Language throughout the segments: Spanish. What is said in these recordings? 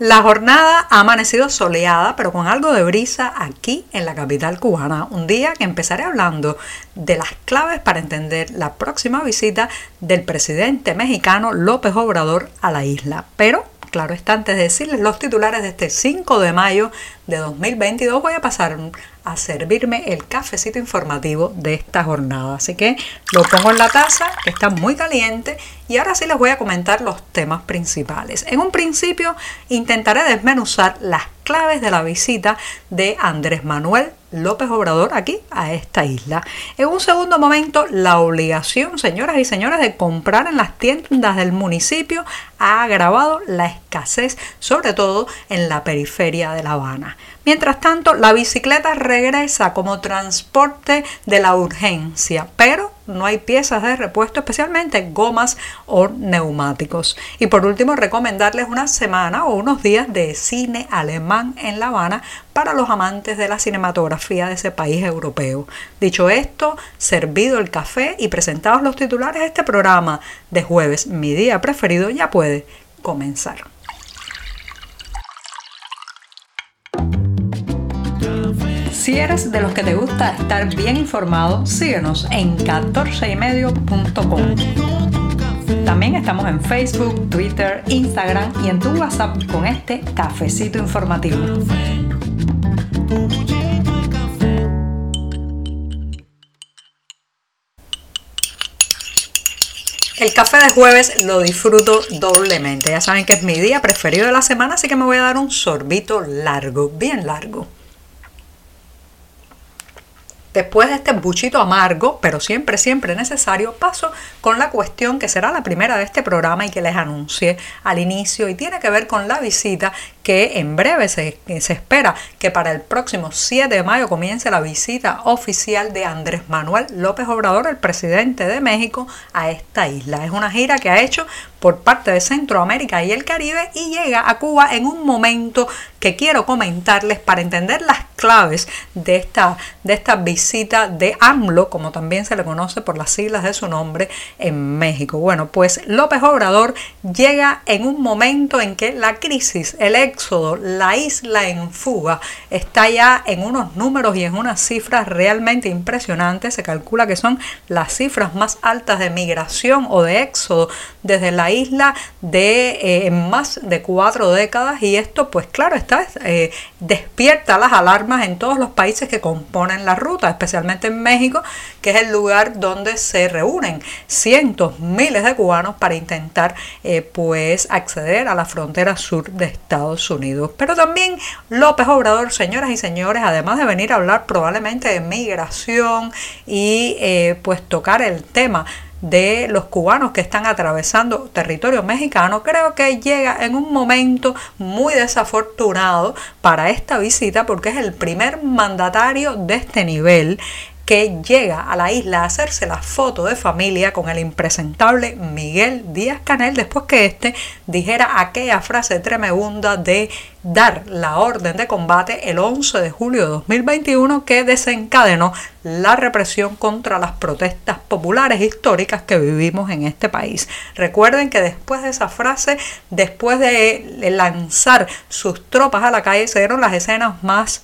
La jornada ha amanecido soleada, pero con algo de brisa aquí en la capital cubana. Un día que empezaré hablando de las claves para entender la próxima visita del presidente mexicano López Obrador a la isla. Pero claro está, antes de decirles los titulares de este 5 de mayo de 2022, voy a pasar a servirme el cafecito informativo de esta jornada. Así que lo pongo en la taza, que está muy caliente, y ahora sí les voy a comentar los temas principales. En un principio intentaré desmenuzar las claves de la visita de Andrés Manuel López Obrador aquí a esta isla. En un segundo momento, la obligación, señoras y señores, de comprar en las tiendas del municipio ha agravado la escasez, sobre todo en la periferia de La Habana. Mientras tanto, la bicicleta regresa como transporte de la urgencia, pero no hay piezas de repuesto, especialmente gomas o neumáticos. Y por último, recomendarles una semana o unos días de cine alemán en La Habana para los amantes de la cinematografía de ese país europeo. Dicho esto, servido el café y presentados los titulares, este programa de jueves, mi día preferido, ya puede comenzar. Si eres de los que te gusta estar bien informado, síguenos en 14ymedio.com. También estamos en Facebook, Twitter, Instagram y en tu WhatsApp con este cafecito informativo. El café de jueves lo disfruto doblemente. Ya saben que es mi día preferido de la semana, así que me voy a dar un sorbito largo, bien largo. Después de este buchito amargo, pero siempre, siempre necesario, paso con la cuestión que será la primera de este programa y que les anuncié al inicio y tiene que ver con la visita que en breve se, se espera que para el próximo 7 de mayo comience la visita oficial de Andrés Manuel López Obrador, el presidente de México, a esta isla. Es una gira que ha hecho por parte de Centroamérica y el Caribe y llega a Cuba en un momento que quiero comentarles para entender las claves de esta, de esta visita de AMLO, como también se le conoce por las siglas de su nombre en México. Bueno, pues López Obrador llega en un momento en que la crisis, el éxodo, la isla en fuga, está ya en unos números y en unas cifras realmente impresionantes. Se calcula que son las cifras más altas de migración o de éxodo desde la isla de eh, más de cuatro décadas y esto pues claro está eh, despierta las alarmas en todos los países que componen la ruta, especialmente en México, que es el lugar donde se reúnen cientos, miles de cubanos para intentar eh, pues acceder a la frontera sur de Estados Unidos. Pero también López Obrador, señoras y señores, además de venir a hablar probablemente de migración y pues tocar el tema de los cubanos que están atravesando territorio mexicano, creo que llega en un momento muy desafortunado para esta visita porque es el primer mandatario de este nivel que llega a la isla a hacerse la foto de familia con el impresentable Miguel Díaz Canel después que éste dijera aquella frase tremenda de dar la orden de combate el 11 de julio de 2021 que desencadenó la represión contra las protestas populares históricas que vivimos en este país. Recuerden que después de esa frase, después de lanzar sus tropas a la calle, se dieron las escenas más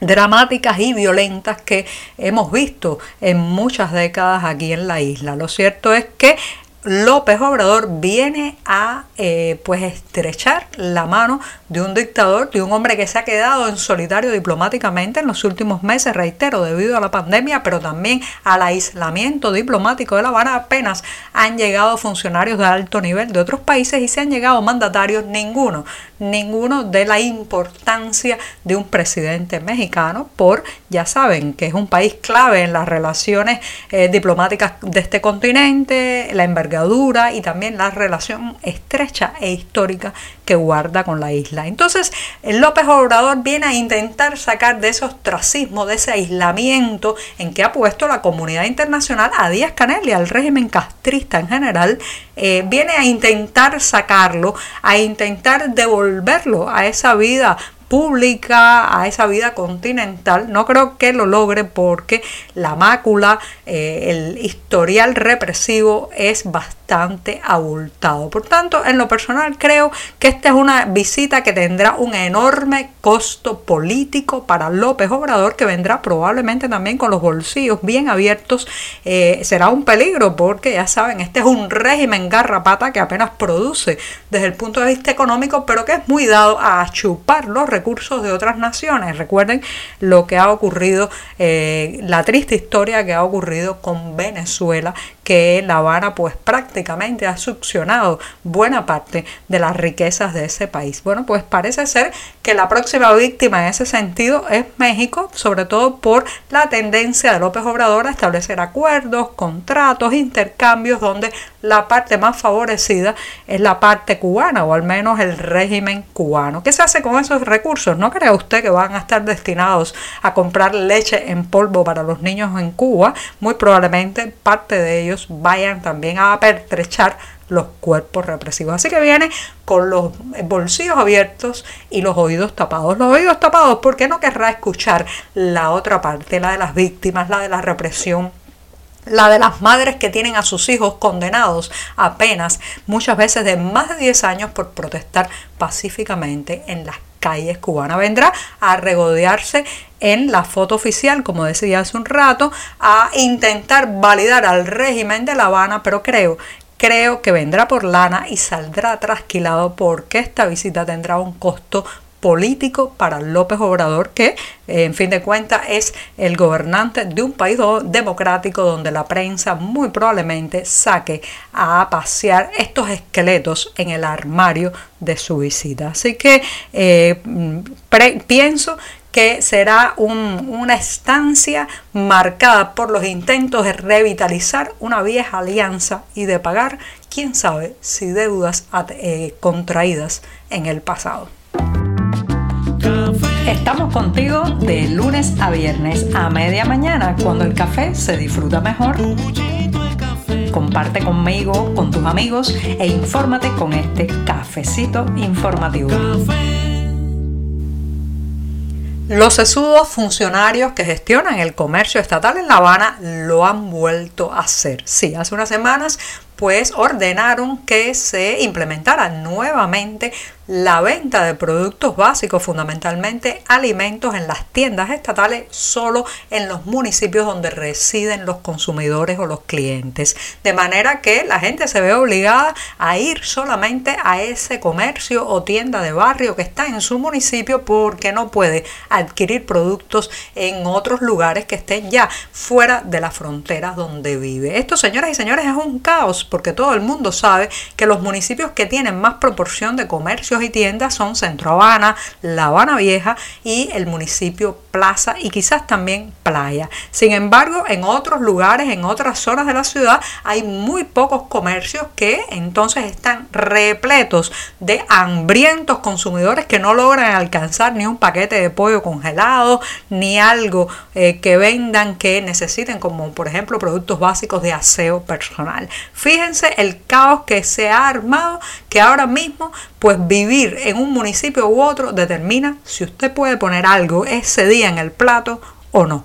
dramáticas y violentas que hemos visto en muchas décadas aquí en la isla. Lo cierto es que López Obrador viene a eh, pues estrechar la mano de un dictador, de un hombre que se ha quedado en solitario diplomáticamente en los últimos meses, reitero, debido a la pandemia, pero también al aislamiento diplomático de La Habana. Apenas han llegado funcionarios de alto nivel de otros países y se han llegado mandatarios, ninguno, ninguno de la importancia de un presidente mexicano, por, ya saben, que es un país clave en las relaciones eh, diplomáticas de este continente, la inversión y también la relación estrecha e histórica que guarda con la isla. Entonces, López Obrador viene a intentar sacar de ese ostracismo, de ese aislamiento en que ha puesto la comunidad internacional a Díaz Canel y al régimen castrista en general, eh, viene a intentar sacarlo, a intentar devolverlo a esa vida pública, a esa vida continental. No creo que lo logre porque la mácula, eh, el historial represivo es bastante abultado. Por tanto, en lo personal creo que esta es una visita que tendrá un enorme costo político para López Obrador, que vendrá probablemente también con los bolsillos bien abiertos. Eh, será un peligro porque ya saben, este es un régimen garrapata que apenas produce desde el punto de vista económico, pero que es muy dado a chupar los recursos de otras naciones. Recuerden lo que ha ocurrido, eh, la triste historia que ha ocurrido con Venezuela, que La Habana pues prácticamente ha succionado buena parte de las riquezas de ese país. Bueno, pues parece ser que la próxima víctima en ese sentido es México, sobre todo por la tendencia de López Obrador a establecer acuerdos, contratos, intercambios donde la parte más favorecida es la parte cubana o al menos el régimen cubano. ¿Qué se hace con esos recursos? ¿No cree usted que van a estar destinados a comprar leche en polvo para los niños en Cuba? Muy probablemente parte de ellos vayan también a pertrechar los cuerpos represivos. Así que viene con los bolsillos abiertos y los oídos tapados. Los oídos tapados porque no querrá escuchar la otra parte, la de las víctimas, la de la represión la de las madres que tienen a sus hijos condenados apenas muchas veces de más de 10 años por protestar pacíficamente en las calles cubanas. Vendrá a regodearse en la foto oficial, como decía hace un rato, a intentar validar al régimen de La Habana, pero creo creo que vendrá por lana y saldrá trasquilado porque esta visita tendrá un costo político para López Obrador, que en fin de cuentas es el gobernante de un país democrático donde la prensa muy probablemente saque a pasear estos esqueletos en el armario de su visita. Así que eh, pienso que será una estancia marcada por los intentos de revitalizar una vieja alianza y de pagar, quién sabe, si deudas eh, contraídas en el pasado. Estamos contigo de lunes a viernes a media mañana cuando el café se disfruta mejor. Comparte conmigo, con tus amigos e infórmate con este cafecito informativo. Los sesudos funcionarios que gestionan el comercio estatal en La Habana lo han vuelto a hacer. Sí, hace unas semanas pues ordenaron que se implementara nuevamente la venta de productos básicos, fundamentalmente alimentos en las tiendas estatales, solo en los municipios donde residen los consumidores o los clientes. De manera que la gente se ve obligada a ir solamente a ese comercio o tienda de barrio que está en su municipio porque no puede adquirir productos en otros lugares que estén ya fuera de las fronteras donde vive. Esto, señoras y señores, es un caos porque todo el mundo sabe que los municipios que tienen más proporción de comercios y tiendas son Centro Habana, La Habana Vieja y el municipio Plaza y quizás también Playa. Sin embargo, en otros lugares, en otras zonas de la ciudad, hay muy pocos comercios que entonces están repletos de hambrientos consumidores que no logran alcanzar ni un paquete de pollo congelado, ni algo eh, que vendan que necesiten, como por ejemplo productos básicos de aseo personal. El caos que se ha armado, que ahora mismo pues vivir en un municipio u otro determina si usted puede poner algo ese día en el plato o no.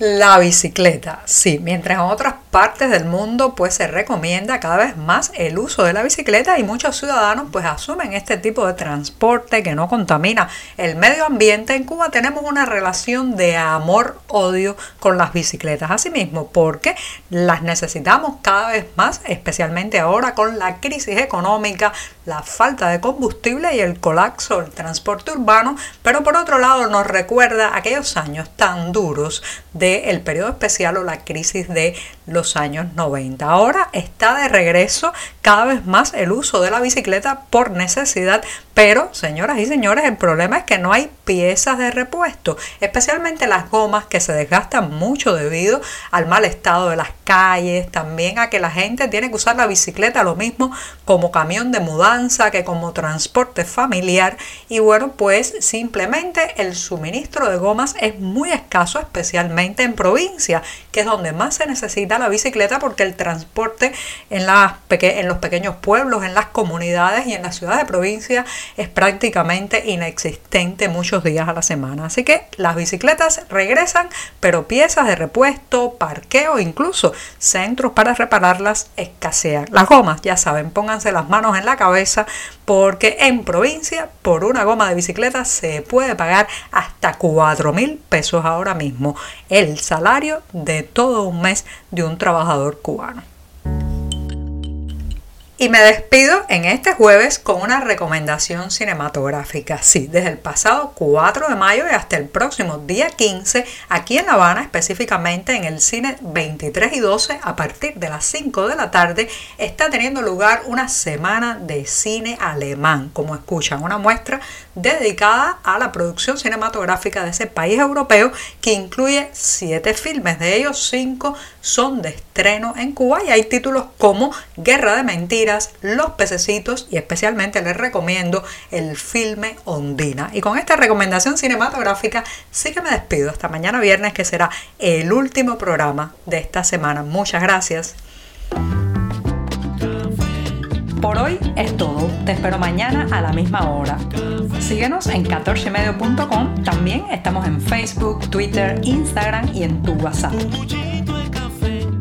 La bicicleta, sí, mientras en otras partes del mundo pues se recomienda cada vez más el uso de la bicicleta y muchos ciudadanos pues asumen este tipo de transporte que no contamina el medio ambiente. En Cuba tenemos una relación de amor-odio con las bicicletas, asimismo porque las necesitamos cada vez más, especialmente ahora con la crisis económica, la falta de combustible y el colapso del transporte urbano, pero por otro lado nos recuerda aquellos años tan duros del periodo especial o la crisis de los años 90. Ahora está de regreso cada vez más el uso de la bicicleta por necesidad, pero señoras y señores, el problema es que no hay piezas de repuesto, especialmente las gomas que se desgastan mucho debido al mal estado de las calles, también a que la gente tiene que usar la bicicleta lo mismo como camión de mudanza que como transporte familiar y bueno, pues simplemente el suministro de gomas es muy escaso, especialmente en provincia, que es donde más se necesita la bicicleta porque el transporte en, las en los pequeños pueblos, en las comunidades y en las ciudades de provincia es prácticamente inexistente muchos días a la semana. Así que las bicicletas regresan, pero piezas de repuesto, parqueo, incluso centros para repararlas escasean. Las gomas, ya saben, pónganse las manos en la cabeza porque en provincia por una goma de bicicleta se puede pagar hasta 4 mil pesos ahora mismo, el salario de todo un mes de un trabajador cubano. Y me despido en este jueves con una recomendación cinematográfica. Sí, desde el pasado 4 de mayo y hasta el próximo día 15, aquí en La Habana, específicamente en el cine 23 y 12, a partir de las 5 de la tarde, está teniendo lugar una semana de cine alemán. Como escuchan, una muestra dedicada a la producción cinematográfica de ese país europeo que incluye 7 filmes. De ellos, 5 son de estreno en Cuba y hay títulos como Guerra de Mentiras los pececitos y especialmente les recomiendo el filme Ondina. Y con esta recomendación cinematográfica sí que me despido hasta mañana viernes que será el último programa de esta semana. Muchas gracias. Por hoy es todo. Te espero mañana a la misma hora. Síguenos en 14medio.com. También estamos en Facebook, Twitter, Instagram y en tu WhatsApp.